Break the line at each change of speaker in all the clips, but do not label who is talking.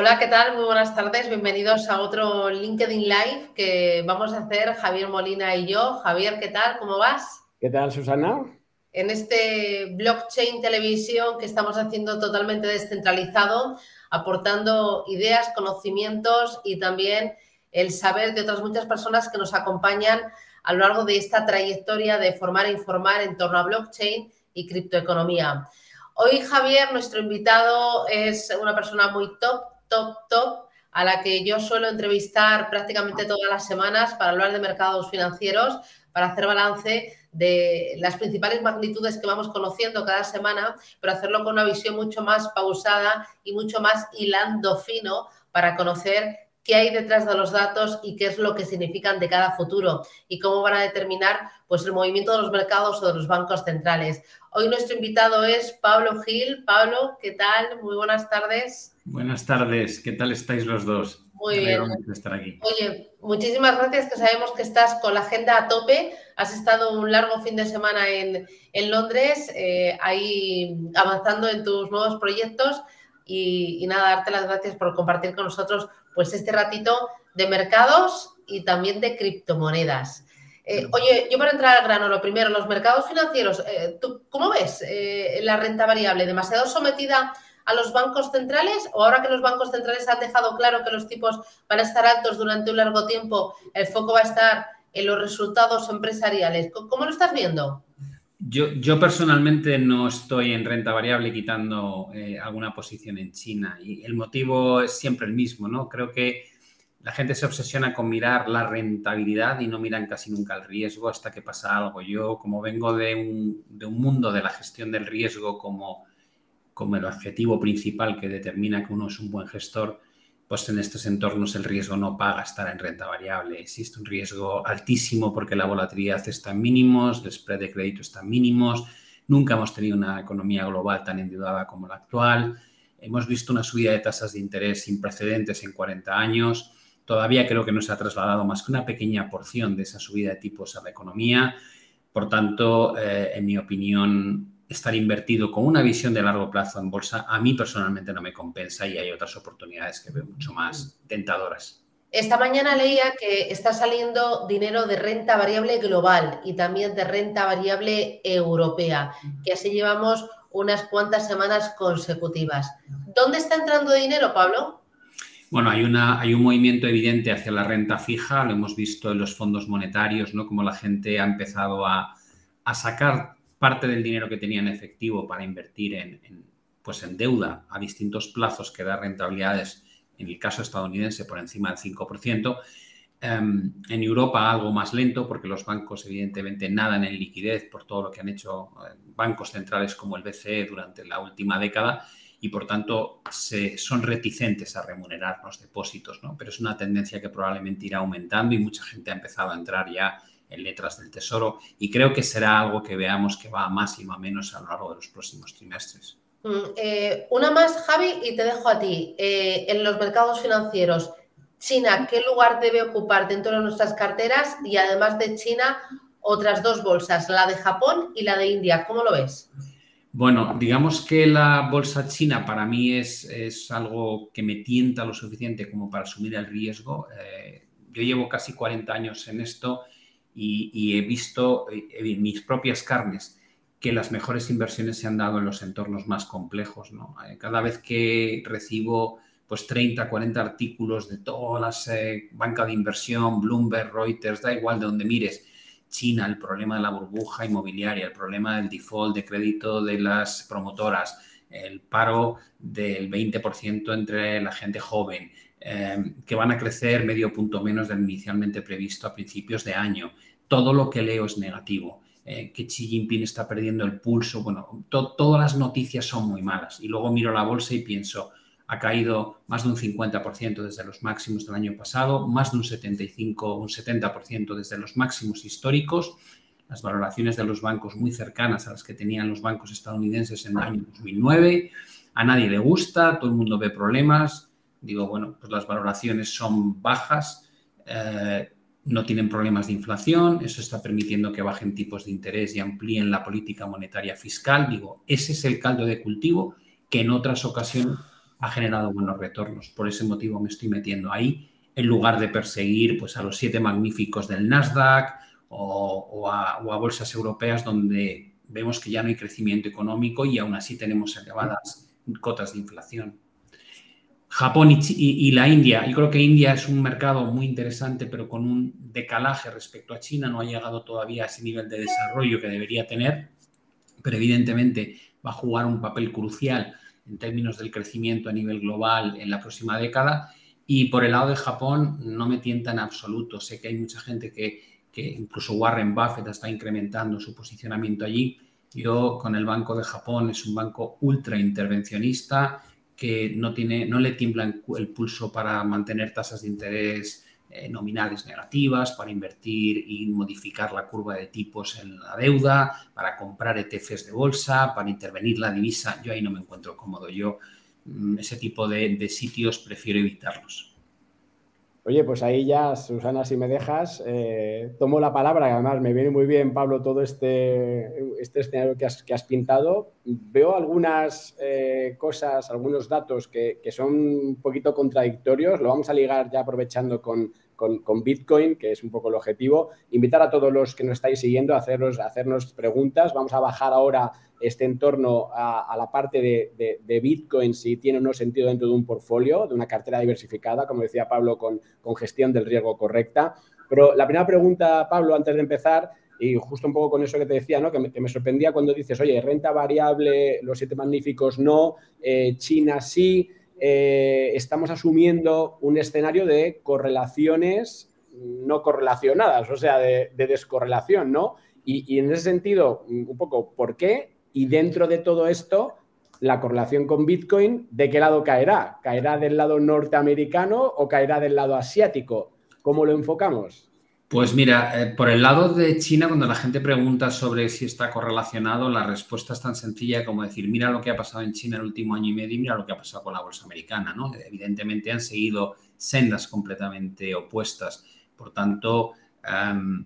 Hola, ¿qué tal? Muy buenas tardes. Bienvenidos a otro LinkedIn Live que vamos a hacer Javier Molina y yo. Javier, ¿qué tal? ¿Cómo vas?
¿Qué tal, Susana?
En este blockchain televisión que estamos haciendo totalmente descentralizado, aportando ideas, conocimientos y también el saber de otras muchas personas que nos acompañan a lo largo de esta trayectoria de formar e informar en torno a blockchain y criptoeconomía. Hoy Javier, nuestro invitado, es una persona muy top, top, top, a la que yo suelo entrevistar prácticamente todas las semanas para hablar de mercados financieros, para hacer balance de las principales magnitudes que vamos conociendo cada semana, pero hacerlo con una visión mucho más pausada y mucho más hilando fino para conocer qué hay detrás de los datos y qué es lo que significan de cada futuro y cómo van a determinar pues, el movimiento de los mercados o de los bancos centrales. Hoy nuestro invitado es Pablo Gil. Pablo, ¿qué tal? Muy buenas tardes.
Buenas tardes, ¿qué tal estáis los dos?
Muy bien. Estar aquí. Oye, muchísimas gracias, que sabemos que estás con la agenda a tope. Has estado un largo fin de semana en, Londres, eh, ahí avanzando en tus nuevos proyectos. Y, y, nada, darte las gracias por compartir con nosotros pues este ratito de mercados y también de criptomonedas. Eh, oye, yo para entrar al grano, lo primero, los mercados financieros, eh, ¿tú cómo ves eh, la renta variable? ¿Demasiado sometida a los bancos centrales o ahora que los bancos centrales han dejado claro que los tipos van a estar altos durante un largo tiempo, el foco va a estar en los resultados empresariales? ¿Cómo lo estás viendo?
Yo, yo personalmente no estoy en renta variable quitando alguna posición en China y el motivo es siempre el mismo, ¿no? Creo que la gente se obsesiona con mirar la rentabilidad y no miran casi nunca el riesgo hasta que pasa algo. Yo, como vengo de un, mundo de la gestión del riesgo como, como el objetivo principal que determina que uno es un buen gestor, pues en estos entornos el riesgo no paga estar en renta variable. Existe un riesgo altísimo porque la volatilidad está en mínimos, el spread de crédito está en mínimos, nunca hemos tenido una economía global tan endeudada como la actual, hemos visto una subida de tasas de interés sin precedentes en 40 años, Todavía creo que no se ha trasladado más que una pequeña porción de esa subida de tipos a la economía. Por tanto, eh, en mi opinión, estar invertido con una visión de largo plazo en bolsa a mí personalmente no me compensa y hay otras oportunidades que veo mucho más tentadoras.
Esta mañana leía que está saliendo dinero de renta variable global y también de renta variable europea, que así llevamos unas cuantas semanas consecutivas. ¿Dónde está entrando dinero, Pablo?
Bueno, hay, una, hay un movimiento evidente hacia la renta fija, lo hemos visto en los fondos monetarios, ¿no? Como la gente ha empezado a, sacar parte del dinero que tenía en efectivo para invertir en, pues en deuda a distintos plazos que da rentabilidades, en el caso estadounidense, por encima del 5%. Em, en Europa algo más lento porque los bancos evidentemente nadan en liquidez por todo lo que han hecho eh, bancos centrales como el BCE durante la última década y por tanto se, son reticentes a remunerar los depósitos, ¿no? Pero es una tendencia que probablemente irá aumentando y mucha gente ha empezado a entrar ya en letras del tesoro y creo que será algo que veamos que va a más y va a menos a lo largo de los próximos trimestres.
Mm, eh, una más, Javi, y te dejo a ti. Eh, en los mercados financieros, China, ¿qué lugar debe ocupar dentro de nuestras carteras? Y además de China, otras dos bolsas, la de Japón y la de India. ¿Cómo lo ves?
Bueno, digamos que la bolsa china para mí es, algo que me tienta lo suficiente como para asumir el riesgo. Eh, yo llevo casi 40 años en esto y, he visto en mis propias carnes que las mejores inversiones se han dado en los entornos más complejos. Eh, cada vez que recibo pues 30, 40 artículos de todas las eh, bancas de inversión, Bloomberg, Reuters, da igual de donde mires, China, el problema de la burbuja inmobiliaria, el problema del default de crédito de las promotoras, el paro del 20% entre la gente joven, que van a crecer medio punto menos del inicialmente previsto a principios de año. Todo lo que leo es negativo. Eh, que Xi Jinping está perdiendo el pulso. Bueno, todas las noticias son muy malas. Y luego miro la bolsa y pienso, ha caído más de un 50% desde los máximos del año pasado, más de un 75, un 70% desde los máximos históricos. Las valoraciones de los bancos muy cercanas a las que tenían los bancos estadounidenses en el año 2009. A nadie le gusta, todo el mundo ve problemas. Digo, bueno, pues las valoraciones son bajas, eh, no tienen problemas de inflación, eso está permitiendo que bajen tipos de interés y amplíen la política monetaria fiscal. Digo, ese es el caldo de cultivo que en otras ocasiones ha generado buenos retornos. Por ese motivo me estoy metiendo ahí, en lugar de perseguir pues, a los siete magníficos del Nasdaq o, a, bolsas europeas donde vemos que ya no hay crecimiento económico y aún así tenemos elevadas cotas de inflación. Japón y, la India. Yo creo que India es un mercado muy interesante, pero con un decalaje respecto a China. No ha llegado todavía a ese nivel de desarrollo que debería tener, pero evidentemente va a jugar un papel crucial en términos del crecimiento a nivel global en la próxima década. Y por el lado de Japón no me tienta en absoluto. Sé que hay mucha gente que, que incluso Warren Buffett está incrementando su posicionamiento allí. Yo con el Banco de Japón es un banco ultra intervencionista que no, tiene, no le tiembla el pulso para mantener tasas de interés eh, nominales negativas, para invertir y modificar la curva de tipos en la deuda, para comprar ETFs de bolsa, para intervenir la divisa. Yo ahí no me encuentro cómodo. Yo mm, ese tipo de sitios prefiero evitarlos.
Oye, pues ahí ya, Susana, si me dejas, eh, tomo la palabra, además me viene muy bien, Pablo, todo este, este escenario que has, que has, pintado. Veo algunas eh, cosas, algunos datos que, que, son un poquito contradictorios. Lo vamos a ligar ya aprovechando con, con, Bitcoin, que es un poco el objetivo. Invitar a todos los que nos estáis siguiendo a, a hacernos preguntas. Vamos a bajar ahora este entorno a, la parte de, Bitcoin, si tiene o no sentido dentro de un portfolio, de una cartera diversificada, como decía Pablo, con, gestión del riesgo correcta. Pero la primera pregunta, Pablo, antes de empezar, y justo un poco con eso que te decía, ¿no? que, me, sorprendía cuando dices, oye, renta variable, los siete magníficos no, eh, China sí, eh, estamos asumiendo un escenario de correlaciones no correlacionadas, o sea, de, descorrelación, ¿no? Y, en ese sentido, un poco, ¿por qué? Y dentro de todo esto, la correlación con Bitcoin, ¿de qué lado caerá? ¿Caerá del lado norteamericano o caerá del lado asiático? ¿Cómo lo enfocamos?
Pues mira, eh, por el lado de China, cuando la gente pregunta sobre si está correlacionado, la respuesta es tan sencilla como decir, mira lo que ha pasado en China el último año y medio y mira lo que ha pasado con la bolsa americana, ¿no? Evidentemente han seguido sendas completamente opuestas. Por tanto, em,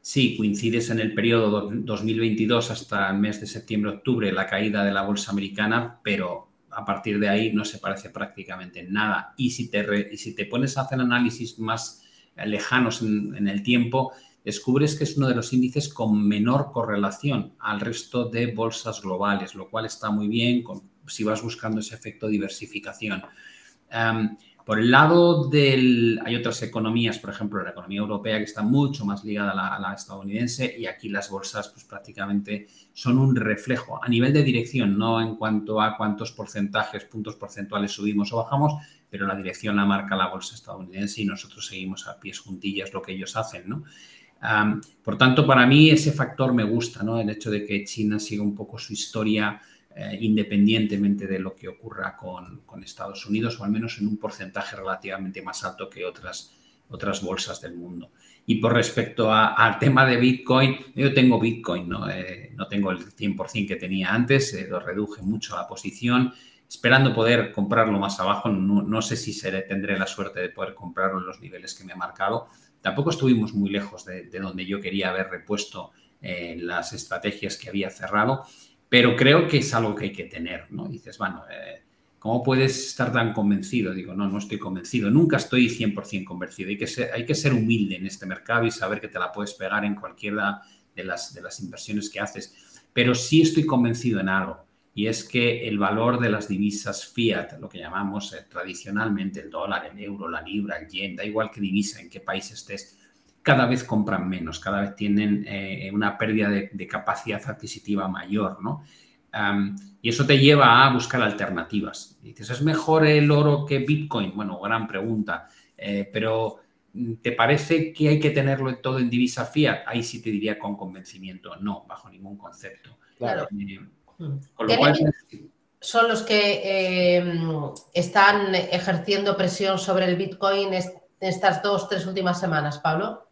sí, coincides en el periodo 2022 hasta el mes de septiembre-octubre la caída de la bolsa americana, pero a partir de ahí no se parece prácticamente en nada. Y si te, y si te pones a hacer análisis más lejanos en, el tiempo, descubres que es uno de los índices con menor correlación al resto de bolsas globales, lo cual está muy bien si vas buscando ese efecto diversificación. Por el lado del... Hay otras economías, por ejemplo, la economía europea que está mucho más ligada a la, estadounidense y aquí las bolsas pues prácticamente son un reflejo a nivel de dirección, no en cuanto a cuántos porcentajes, puntos porcentuales subimos o bajamos, pero la dirección la marca la bolsa estadounidense y nosotros seguimos a pies juntillas lo que ellos hacen, ¿no? por tanto, para mí ese factor me gusta, ¿no? El hecho de que China siga un poco su historia eh, independientemente de lo que ocurra con, Estados Unidos, o al menos en un porcentaje relativamente más alto que otras, otras bolsas del mundo. Y por respecto al tema de Bitcoin, yo tengo Bitcoin, no, eh, no tengo el 100% que tenía antes, eh, lo reduje mucho la posición, esperando poder comprarlo más abajo. No, sé si tendré la suerte de poder comprarlo en los niveles que me ha marcado. Tampoco estuvimos muy lejos de, donde yo quería haber repuesto las estrategias que había cerrado pero creo que es algo que hay que tener, ¿no? dices, bueno, eh, ¿cómo puedes estar tan convencido? Digo, no, no estoy convencido, nunca estoy 100% convencido. Hay que, ser, hay que ser humilde en este mercado y saber que te la puedes pegar en cualquiera de las inversiones que haces. Pero sí estoy convencido en algo, y es que el valor de las divisas fiat, lo que llamamos eh, tradicionalmente el dólar, el euro, la libra, el yen, da igual qué divisa, en qué país estés, cada vez compran menos, cada vez tienen eh, una pérdida de, capacidad adquisitiva mayor, ¿no? y eso te lleva a buscar alternativas. Dices, ¿es mejor el oro que Bitcoin? Bueno, gran pregunta, eh, pero mm, ¿te parece que hay que tenerlo todo en divisa fiat? Ahí sí te diría con convencimiento, no, bajo ningún concepto. Claro. Eh,
son los que están ejerciendo presión sobre el Bitcoin estas dos, tres últimas semanas, Pablo?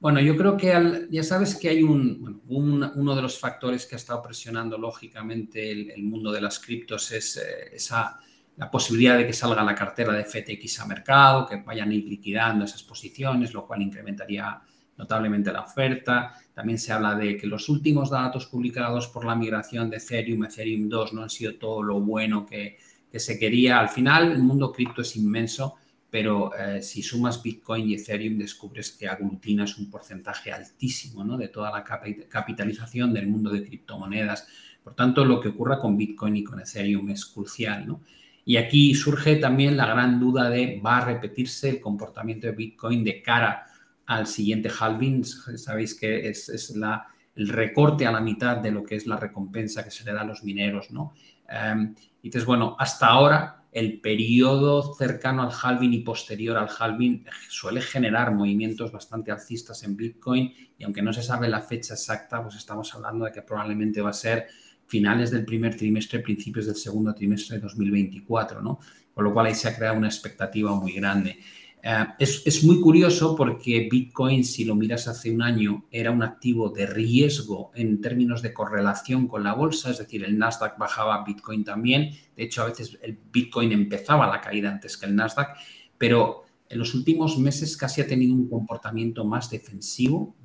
Bueno, yo creo que ya sabes que hay un, uno de los factores que ha estado presionando lógicamente el, mundo de las criptos es eh, esa, la posibilidad de que salga la cartera de FTX a mercado, que vayan a ir liquidando esas posiciones, lo cual incrementaría notablemente la oferta. También se habla de que los últimos datos publicados por la migración de Ethereum, Ethereum 2, no han sido todo lo bueno que, que se quería, al final el mundo cripto es inmenso, pero eh, si sumas Bitcoin y Ethereum descubres que aglutinas un porcentaje altísimo ¿no? de toda la capitalización del mundo de criptomonedas. Por tanto, lo que ocurra con Bitcoin y con Ethereum es crucial. ¿no? Y aquí surge también la gran duda de va a repetirse el comportamiento de Bitcoin de cara al siguiente halving. Sabéis que es, la, el recorte a la mitad de lo que es la recompensa que se le da a los mineros. ¿no? Em, entonces, bueno, hasta ahora el periodo cercano al halving y posterior al halving suele generar movimientos bastante alcistas en Bitcoin y aunque no se sabe la fecha exacta, pues estamos hablando de que probablemente va a ser finales del primer trimestre, principios del segundo trimestre de 2024, ¿no? Con lo cual ahí se ha creado una expectativa muy grande. Eh, es, muy curioso porque Bitcoin, si lo miras hace un año, era un activo de riesgo en términos de correlación con la bolsa, es decir, el Nasdaq bajaba, Bitcoin también. De hecho, a veces el Bitcoin empezaba la caída antes que el Nasdaq, pero en los últimos meses casi ha tenido un comportamiento más defensivo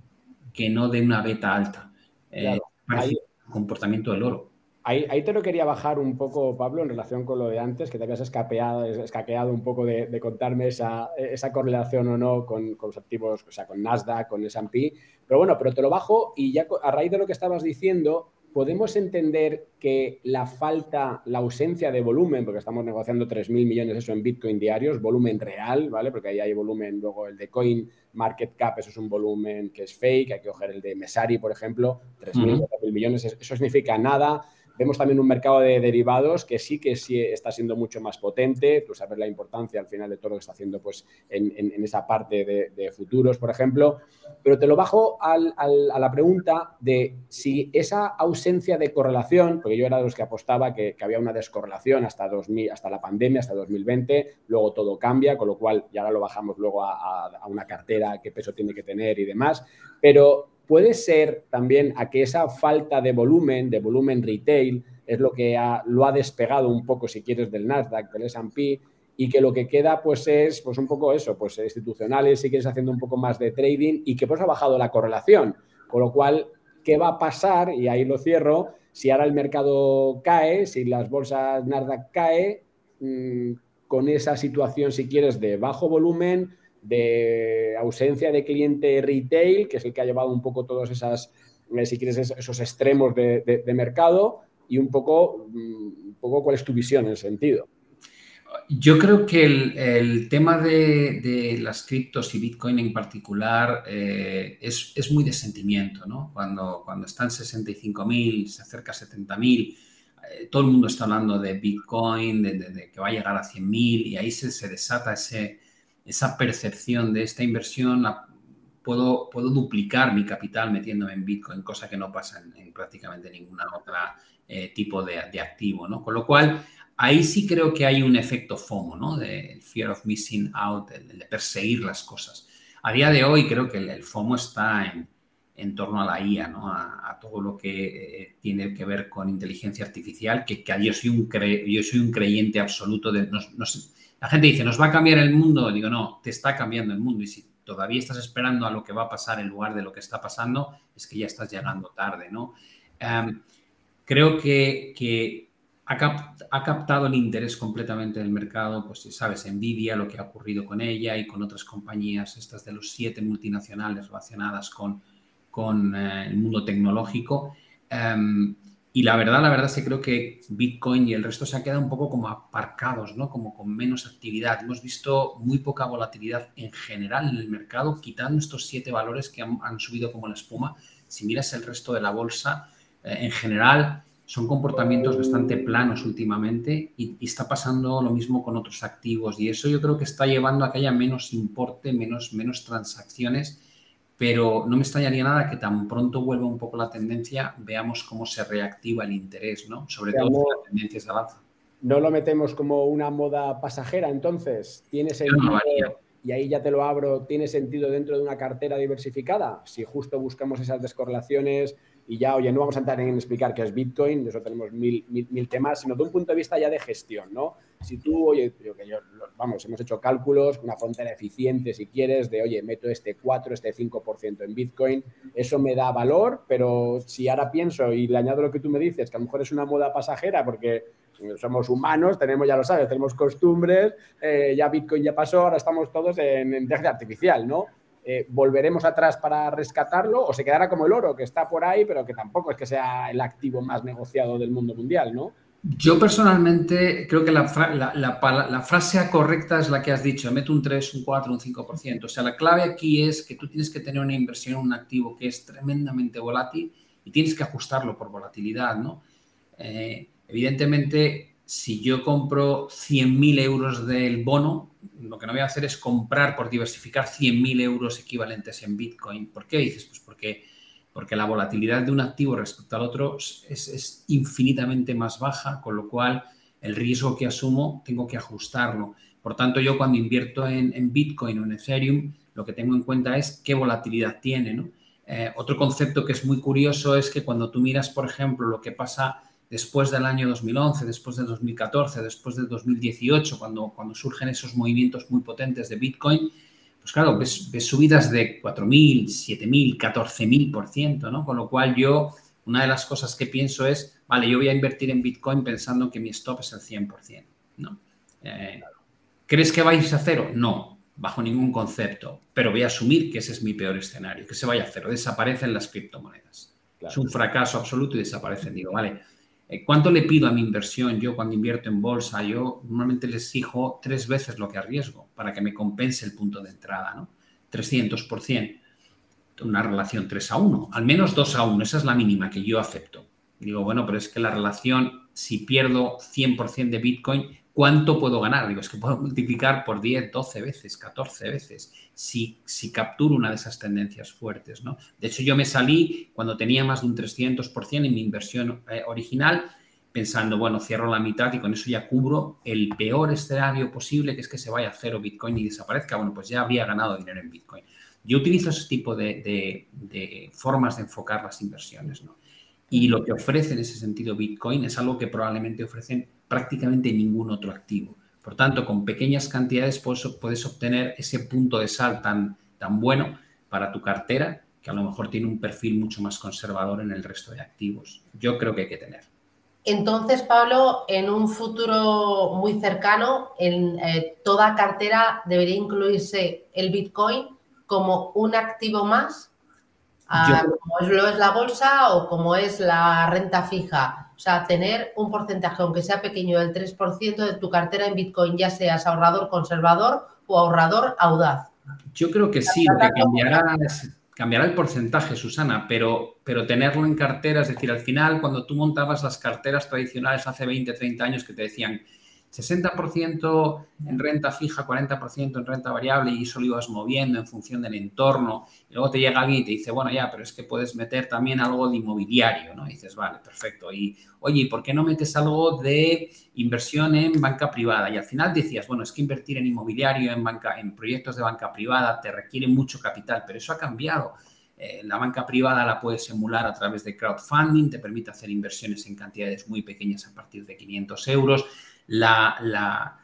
que no de una beta alta. Eh, comportamiento del oro.
Ahí, te lo quería bajar un poco, Pablo, en relación con lo de antes, que te habías escapeado, escaqueado un poco de, contarme esa, correlación o no con, los activos, o sea, con Nasdaq, con S&P. Pero bueno, pero te lo bajo y ya a raíz de lo que estabas diciendo, podemos entender que la falta, la ausencia de volumen, porque estamos negociando 3.000 millones eso en Bitcoin diarios, volumen real, ¿vale? Porque ahí hay volumen, luego el de Coin Market Cap, eso es un volumen que es fake, hay que coger el de Mesari, por ejemplo, 3.000 millones, eso significa nada Vemos también un mercado de derivados que sí que sí está siendo mucho más potente. Tú sabes la importancia al final de todo lo que está haciendo pues, en, esa parte de, futuros, por ejemplo. Pero te lo bajo a la pregunta de si esa ausencia de correlación, porque yo era de los que apostaba que, había una descorrelación hasta, 2000, hasta la pandemia, hasta 2020, luego todo cambia, con lo cual ya lo bajamos luego a, a una cartera, qué peso tiene que tener y demás. Pero puede ser también a que esa falta de volumen, de volumen retail, es lo que lo ha despegado un poco, si quieres, del Nasdaq, del S&P, y que lo que queda pues es pues un poco eso, pues institucionales, si quieres haciendo un poco más de trading y que pues ha bajado la correlación, con lo cual, ¿qué va a pasar? Y ahí lo cierro, si ahora el mercado cae, si las bolsas Nasdaq cae, mm, con esa situación, si quieres, de bajo volumen, de ausencia de cliente retail, que es el que ha llevado un poco todos esas, eh, si quieres, esos extremos de, mercado y un poco, mm, un poco cuál es tu visión en el sentido.
Yo creo que el, tema de, las criptos y Bitcoin en particular eh, es, muy de sentimiento, ¿no? Cuando, cuando están 65.000, se acerca a 70.000, eh, todo el mundo está hablando de Bitcoin, de, que va a llegar a 100.000 y ahí se, se desata ese, esa percepción de esta inversión, la, puedo, puedo duplicar mi capital metiéndome en Bitcoin, cosa que no pasa en, prácticamente ninguna otra eh, tipo de, activo, ¿no? Con lo cual, ahí sí creo que hay un efecto FOMO, ¿no? De fear of missing out, el, de perseguir las cosas. A día de hoy creo que el, FOMO está en, en, torno a la IA, ¿no? A, todo lo que eh, tiene que ver con inteligencia artificial, que, que yo, soy un yo soy un creyente absoluto de... la gente dice, ¿nos va a cambiar el mundo? Digo, no, te está cambiando el mundo y si todavía estás esperando a lo que va a pasar en lugar de lo que está pasando, es que ya estás llegando tarde, ¿no? Em, creo que, ha, captado el interés completamente del mercado, pues sabes, Nvidia, lo que ha ocurrido con ella y con otras compañías, estas de los siete multinacionales relacionadas con, con eh, el mundo tecnológico. Em, y la verdad, la verdad es que creo que Bitcoin y el resto se han quedado un poco como aparcados, ¿no? Como con menos actividad. Hemos visto muy poca volatilidad en general en el mercado, quitando estos siete valores que han, subido como la espuma. Si miras el resto de la bolsa, eh, en general son comportamientos bastante planos últimamente y, y, está pasando lo mismo con otros activos. Y eso yo creo que está llevando a que haya menos importe, menos, menos transacciones pero no me extrañaría nada que tan pronto vuelva un poco la tendencia, veamos cómo se reactiva el interés, ¿no? Sobre todo si la tendencia es alza.
No lo metemos como una moda pasajera, entonces, ¿tiene sentido? y ahí ya te lo abro, ¿tiene sentido dentro de una cartera diversificada? Si justo buscamos esas descorrelaciones y ya, oye, no vamos a entrar en explicar qué es Bitcoin, de eso tenemos mil, mil, temas, sino de un punto de vista ya de gestión, ¿no? Si tú, oye, que yo, vamos, hemos hecho cálculos, una frontera eficiente, si quieres, de, oye, meto este 4, este 5% en Bitcoin, eso me da valor, pero si ahora pienso y le añado lo que tú me dices, que a lo mejor es una moda pasajera porque somos humanos, tenemos, ya lo sabes, tenemos costumbres, eh, ya Bitcoin ya pasó, ahora estamos todos en, inteligencia artificial, ¿no? Eh, ¿Volveremos atrás para rescatarlo o se quedará como el oro, que está por ahí, pero que tampoco es que sea el activo más negociado del mundo mundial, ¿no?
Yo personalmente creo que la, frase correcta es la que has dicho, meto un 3, un 4, un 5%. O sea, la clave aquí es que tú tienes que tener una inversión en un activo que es tremendamente volátil y tienes que ajustarlo por volatilidad, ¿no? Eh, evidentemente, si yo compro 100.000 euros del bono, lo que no voy a hacer es comprar por diversificar 100.000 euros equivalentes en Bitcoin. ¿Por qué dices? Pues porque porque la volatilidad de un activo respecto al otro es, infinitamente más baja, con lo cual el riesgo que asumo tengo que ajustarlo. Por tanto, yo cuando invierto en, Bitcoin o en Ethereum, lo que tengo en cuenta es qué volatilidad tiene. Eh, otro concepto que es muy curioso es que cuando tú miras, por ejemplo, lo que pasa después del año 2011, después del 2014, después del 2018, cuando, cuando surgen esos movimientos muy potentes de Bitcoin, pues claro, ves, subidas de 4.000, 7.000, 14.000%, ¿no? Con lo cual yo, una de las cosas que pienso es, vale, yo voy a invertir en Bitcoin pensando que mi stop es el 100%, ¿no? Eh, ¿Crees que vais a cero? No, bajo ningún concepto, pero voy a asumir que ese es mi peor escenario, que se vaya a cero, desaparecen las criptomonedas. Es un fracaso absoluto y desaparecen. Digo, vale, ¿Cuánto le pido a mi inversión yo cuando invierto en bolsa? Yo normalmente les exijo tres veces lo que arriesgo para que me compense el punto de entrada, ¿no? 300%. Una relación 3 a 1, al menos 2 a 1, esa es la mínima que yo acepto. Digo, bueno, pero es que la relación, si pierdo 100% de Bitcoin, ¿cuánto puedo ganar? Digo, es que puedo multiplicar por 10, 12 veces, 14 veces, si, si capturo una de esas tendencias fuertes, ¿no? De hecho, yo me salí cuando tenía más de un 300% en mi inversión eh, original, pensando, bueno, cierro la mitad y con eso ya cubro el peor escenario posible, que es que se vaya a cero Bitcoin y desaparezca. Bueno, pues ya habría ganado dinero en Bitcoin. Yo utilizo ese tipo de, de formas de enfocar las inversiones, ¿no? Y lo que ofrece en ese sentido Bitcoin es algo que probablemente ofrecen prácticamente ningún otro activo. Por tanto, con pequeñas cantidades puedes, obtener ese punto de sal tan, tan bueno para tu cartera que a lo mejor tiene un perfil mucho más conservador en el resto de activos. Yo creo que hay que tener.
Entonces, Pablo, en un futuro muy cercano, en eh, toda cartera debería incluirse el Bitcoin como un activo más, ah, como lo es la bolsa o como es la renta fija sea, tener un porcentaje, aunque sea pequeño, del 3% de tu cartera en Bitcoin, ya seas ahorrador conservador o ahorrador audaz.
Yo creo que sí, lo que cambiará cambiará el porcentaje, Susana, pero, pero tenerlo en cartera, es decir, al final, cuando tú montabas las carteras tradicionales hace 20, 30 años que te decían, 60% en renta fija, 40% en renta variable y eso lo ibas moviendo en función del entorno. Y luego te llega alguien y te dice, bueno, ya, pero es que puedes meter también algo de inmobiliario, ¿no? Dices, vale, perfecto. Y, oye, ¿por qué no metes algo de inversión en banca privada? Y al final decías, bueno, es que invertir en inmobiliario, en, banca, en proyectos de banca privada, te requiere mucho capital, pero eso ha cambiado. Eh, la banca privada la puedes emular a través de crowdfunding, te permite hacer inversiones en cantidades muy pequeñas a partir de 500 euros la,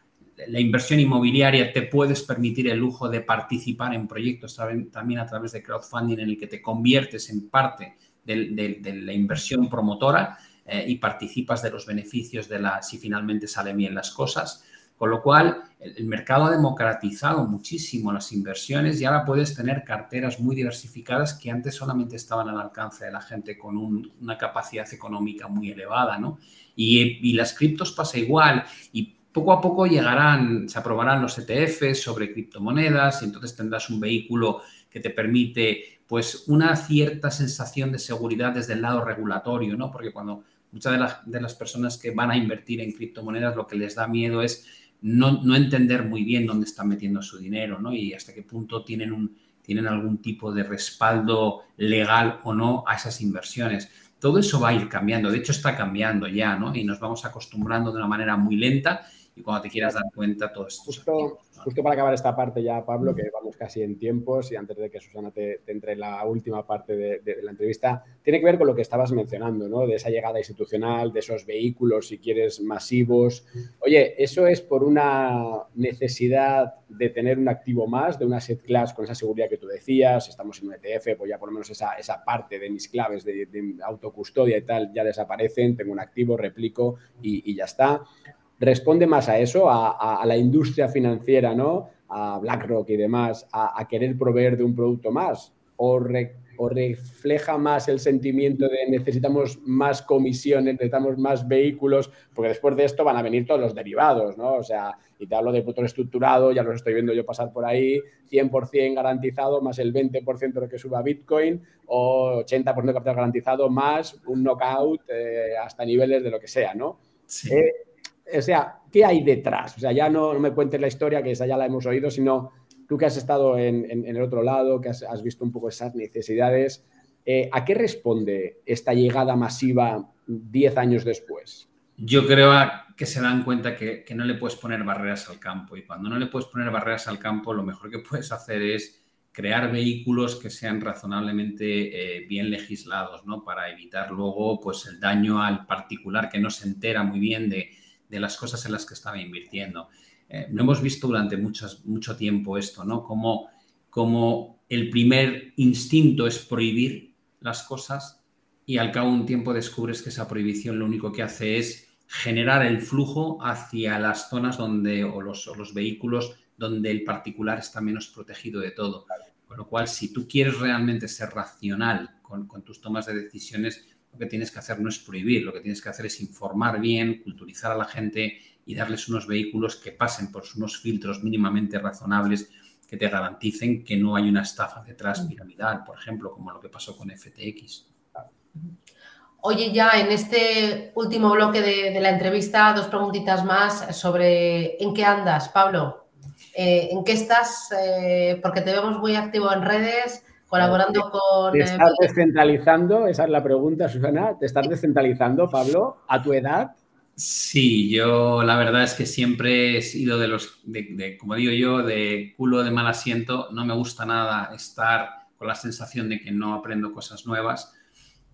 inversión inmobiliaria te puedes permitir el lujo de participar en proyectos también a través de crowdfunding en el que te conviertes en parte de, la inversión promotora eh, y participas de los beneficios de la, si finalmente salen bien las cosas. Con lo cual, el, mercado ha democratizado muchísimo las inversiones y ahora puedes tener carteras muy diversificadas que antes solamente estaban al alcance de la gente con una capacidad económica muy elevada, ¿no? Y, las criptos pasa igual y poco a poco llegarán, se aprobarán los ETFs sobre criptomonedas y entonces tendrás un vehículo que te permite pues una cierta sensación de seguridad desde el lado regulatorio, ¿no? Porque cuando muchas de las, de las personas que van a invertir en criptomonedas lo que les da miedo es no, entender muy bien dónde están metiendo su dinero, ¿no? Y hasta qué punto tienen, un, tienen algún tipo de respaldo legal o no a esas inversiones. Todo eso va a ir cambiando, de hecho está cambiando ya, ¿no? Y nos vamos acostumbrando de una manera muy lenta y cuando te quieras dar cuenta todo esto.
Justo, justo para acabar esta parte ya, Pablo, que vamos casi en tiempos y antes de que Susana te, entre en la última parte de, la entrevista, tiene que ver con lo que estabas mencionando, ¿no? De esa llegada institucional, de esos vehículos, si quieres, masivos. Oye, ¿eso es por una necesidad de tener un activo más, de una set class con esa seguridad que tú decías? Estamos en un ETF, pues ya por lo menos esa, esa parte de mis claves de, autocustodia y tal ya desaparecen, tengo un activo, replico y, y ya está responde más a eso, a, la industria financiera, ¿no? A BlackRock y demás, a, querer proveer de un producto más, o, o, refleja más el sentimiento de necesitamos más comisiones, necesitamos más vehículos, porque después de esto van a venir todos los derivados, ¿no? O sea, y te hablo de puto estructurado, ya los estoy viendo yo pasar por ahí, 100% garantizado, más el 20% de lo que suba Bitcoin, o 80% de capital garantizado, más un knockout eh, hasta niveles de lo que sea, ¿no? Sí. Eh, o sea, ¿qué hay detrás? O sea, ya no, me cuentes la historia, que esa ya la hemos oído, sino tú que has estado en, el otro lado, que has, visto un poco esas necesidades, eh, ¿a qué responde esta llegada masiva 10 años después?
Yo creo que se dan cuenta que, no le puedes poner barreras al campo y cuando no le puedes poner barreras al campo, lo mejor que puedes hacer es crear vehículos que sean razonablemente eh, bien legislados, ¿no? Para evitar luego pues, el daño al particular que no se entera muy bien de, de las cosas en las que estaba invirtiendo. Eh, no hemos visto durante mucho tiempo esto, ¿no? Como, como el primer instinto es prohibir las cosas y al cabo de un tiempo descubres que esa prohibición lo único que hace es generar el flujo hacia las zonas donde, o los, los vehículos donde el particular está menos protegido de todo. Con lo cual, si tú quieres realmente ser racional con, con tus tomas de decisiones, lo que tienes que hacer no es prohibir, lo que tienes que hacer es informar bien, culturizar a la gente y darles unos vehículos que pasen por unos filtros mínimamente razonables que te garanticen que no hay una estafa detrás piramidal, por ejemplo, como lo que pasó con FTX.
Oye, ya en este último bloque de, la entrevista, dos preguntitas más sobre en qué andas, Pablo. Eh, ¿En qué estás? Eh, porque te vemos muy activo en redes colaborando con...
¿Te estás descentralizando? Esa es la pregunta, Susana. ¿Te estás descentralizando, Pablo, a tu edad?
Sí, yo la verdad es que siempre he sido de los, de, como digo yo, de culo de mal asiento. No me gusta nada estar con la sensación de que no aprendo cosas nuevas.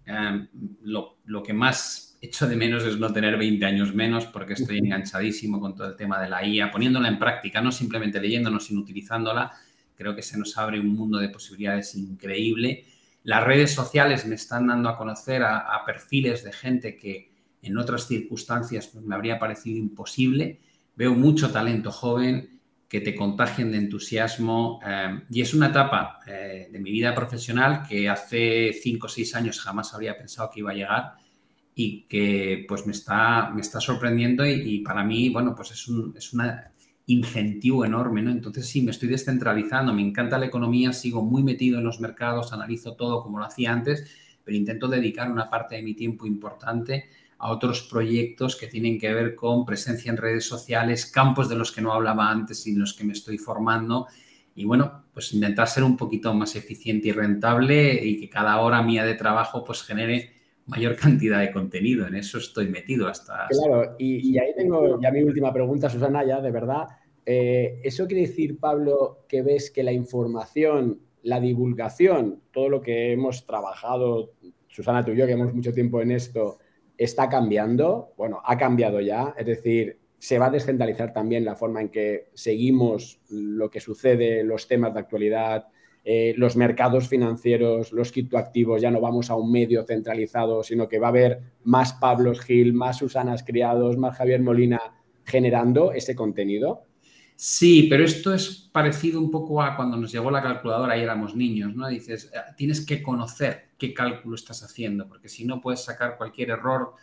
Em, lo, lo, que más echo de menos es no tener 20 años menos porque estoy enganchadísimo con todo el tema de la IA, poniéndola en práctica, no simplemente leyéndonos, sino utilizándola Creo que se nos abre un mundo de posibilidades increíble. Las redes sociales me están dando a conocer a, perfiles de gente que en otras circunstancias pues, me habría parecido imposible. Veo mucho talento joven que te contagien de entusiasmo eh, y es una etapa eh, de mi vida profesional que hace cinco o seis años jamás habría pensado que iba a llegar y que pues me está, me está sorprendiendo y, para mí, bueno, pues es, es una incentivo enorme, ¿no? Entonces sí, me estoy descentralizando, me encanta la economía, sigo muy metido en los mercados, analizo todo como lo hacía antes, pero intento dedicar una parte de mi tiempo importante a otros proyectos que tienen que ver con presencia en redes sociales, campos de los que no hablaba antes y en los que me estoy formando. Y bueno, pues intentar ser un poquito más eficiente y rentable y que cada hora mía de trabajo pues genere mayor cantidad de contenido. En eso estoy metido hasta...
Claro, y, ahí tengo ya mi última pregunta, Susana, ya de verdad. Eh, ¿Eso quiere decir, Pablo, que ves que la información, la divulgación, todo lo que hemos trabajado, Susana, tú y yo, que hemos mucho tiempo en esto, está cambiando? Bueno, ha cambiado ya, es decir, se va a descentralizar también la forma en que seguimos lo que sucede, los temas de actualidad, eh, los mercados financieros, los criptoactivos, ya no vamos a un medio centralizado, sino que va a haber más Pablos Gil, más Susanas Criados, más Javier Molina generando ese contenido.
Sí, pero esto es parecido un poco a cuando nos llegó la calculadora y éramos niños, ¿no? Dices, eh, tienes que conocer qué cálculo estás haciendo, porque si no puedes sacar cualquier error,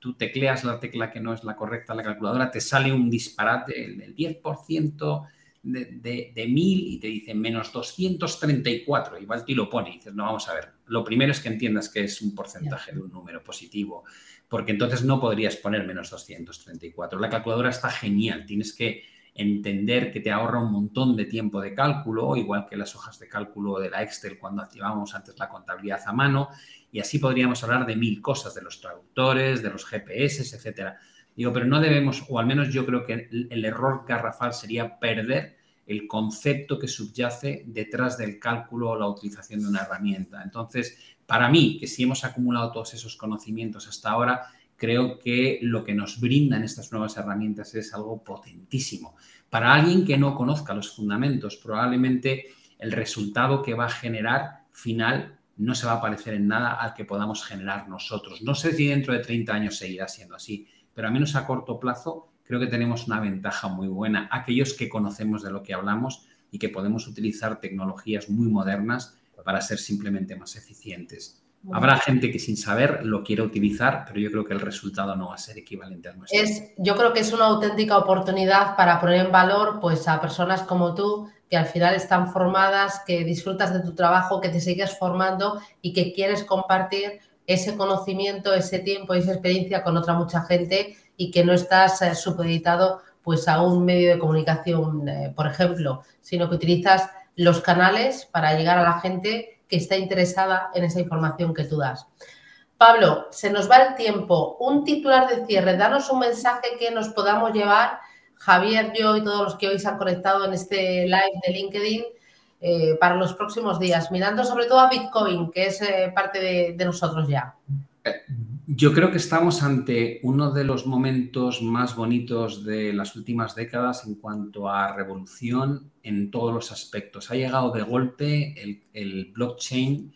tú tecleas la tecla que no es la correcta la calculadora, te sale un disparate, el 10% de, de, 1000 y te dicen menos 234, igual te lo pone y dices, no, vamos a ver, lo primero es que entiendas que es un porcentaje de un número positivo, porque entonces no podrías poner menos 234. La calculadora está genial, tienes que entender que te ahorra un montón de tiempo de cálculo, igual que las hojas de cálculo de la Excel cuando activábamos antes la contabilidad a mano, y así podríamos hablar de mil cosas, de los traductores, de los GPS, etcétera. Digo, pero no debemos, o al menos yo creo que el, error garrafal sería perder el concepto que subyace detrás del cálculo o la utilización de una herramienta. Entonces, para mí, que si hemos acumulado todos esos conocimientos hasta ahora, creo que lo que nos brindan estas nuevas herramientas es algo potentísimo. Para alguien que no conozca los fundamentos, probablemente el resultado que va a generar final no se va a parecer en nada al que podamos generar nosotros. No sé si dentro de 30 años seguirá siendo así, pero a menos a corto plazo creo que tenemos una ventaja muy buena. Aquellos que conocemos de lo que hablamos y que podemos utilizar tecnologías muy modernas para ser simplemente más eficientes. Habrá gente que sin saber lo quiere utilizar, pero yo creo que el resultado no va a ser equivalente al nuestro.
Es, yo creo que es una auténtica oportunidad para poner en valor pues, a personas como tú, que al final están formadas, que disfrutas de tu trabajo, que te sigues formando y que quieres compartir ese conocimiento, ese tiempo y esa experiencia con otra mucha gente y que no estás eh, supeditado pues, a un medio de comunicación, eh, por ejemplo, sino que utilizas los canales para llegar a la gente que está interesada en esa información que tú das. Pablo, se nos va el tiempo. Un titular de cierre, danos un mensaje que nos podamos llevar, Javier, yo y todos los que hoy se han conectado en este live de LinkedIn eh, para los próximos días, mirando sobre todo a Bitcoin, que es eh, parte de nosotros ya.
Yo creo que estamos ante uno de los momentos más bonitos de las últimas décadas en cuanto a revolución en todos los aspectos. Ha llegado de golpe el, blockchain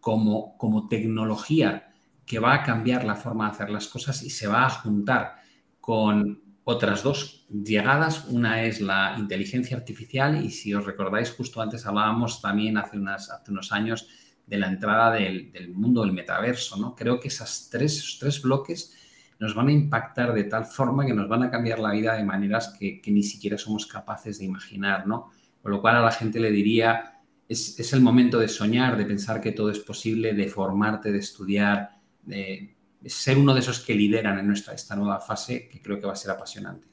como, como tecnología que va a cambiar la forma de hacer las cosas y se va a juntar con otras dos llegadas. Una es la inteligencia artificial y si os recordáis, justo antes hablábamos también hace, hace unos años de la entrada del, mundo del metaverso, ¿no? Creo que esas tres, esos tres bloques nos van a impactar de tal forma que nos van a cambiar la vida de maneras que, ni siquiera somos capaces de imaginar, ¿no? Con lo cual a la gente le diría, es, el momento de soñar, de pensar que todo es posible, de formarte, de estudiar, de, ser uno de esos que lideran en nuestra, esta nueva fase, que creo que va a ser apasionante.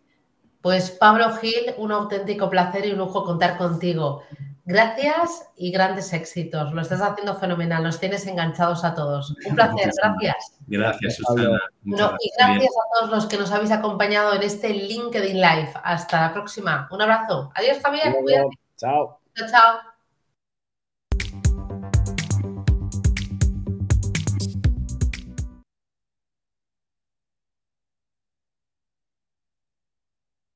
Pues Pablo Gil, un auténtico placer y un lujo contar contigo. Gracias y grandes éxitos. Lo estás haciendo fenomenal. Nos tienes enganchados a todos. Un placer. Gracias.
Gracias, Susana.
y gracias a todos los que nos habéis acompañado en este LinkedIn Live. Hasta la próxima. Un abrazo. Adiós, Javier.
Chao.
Chao, chao.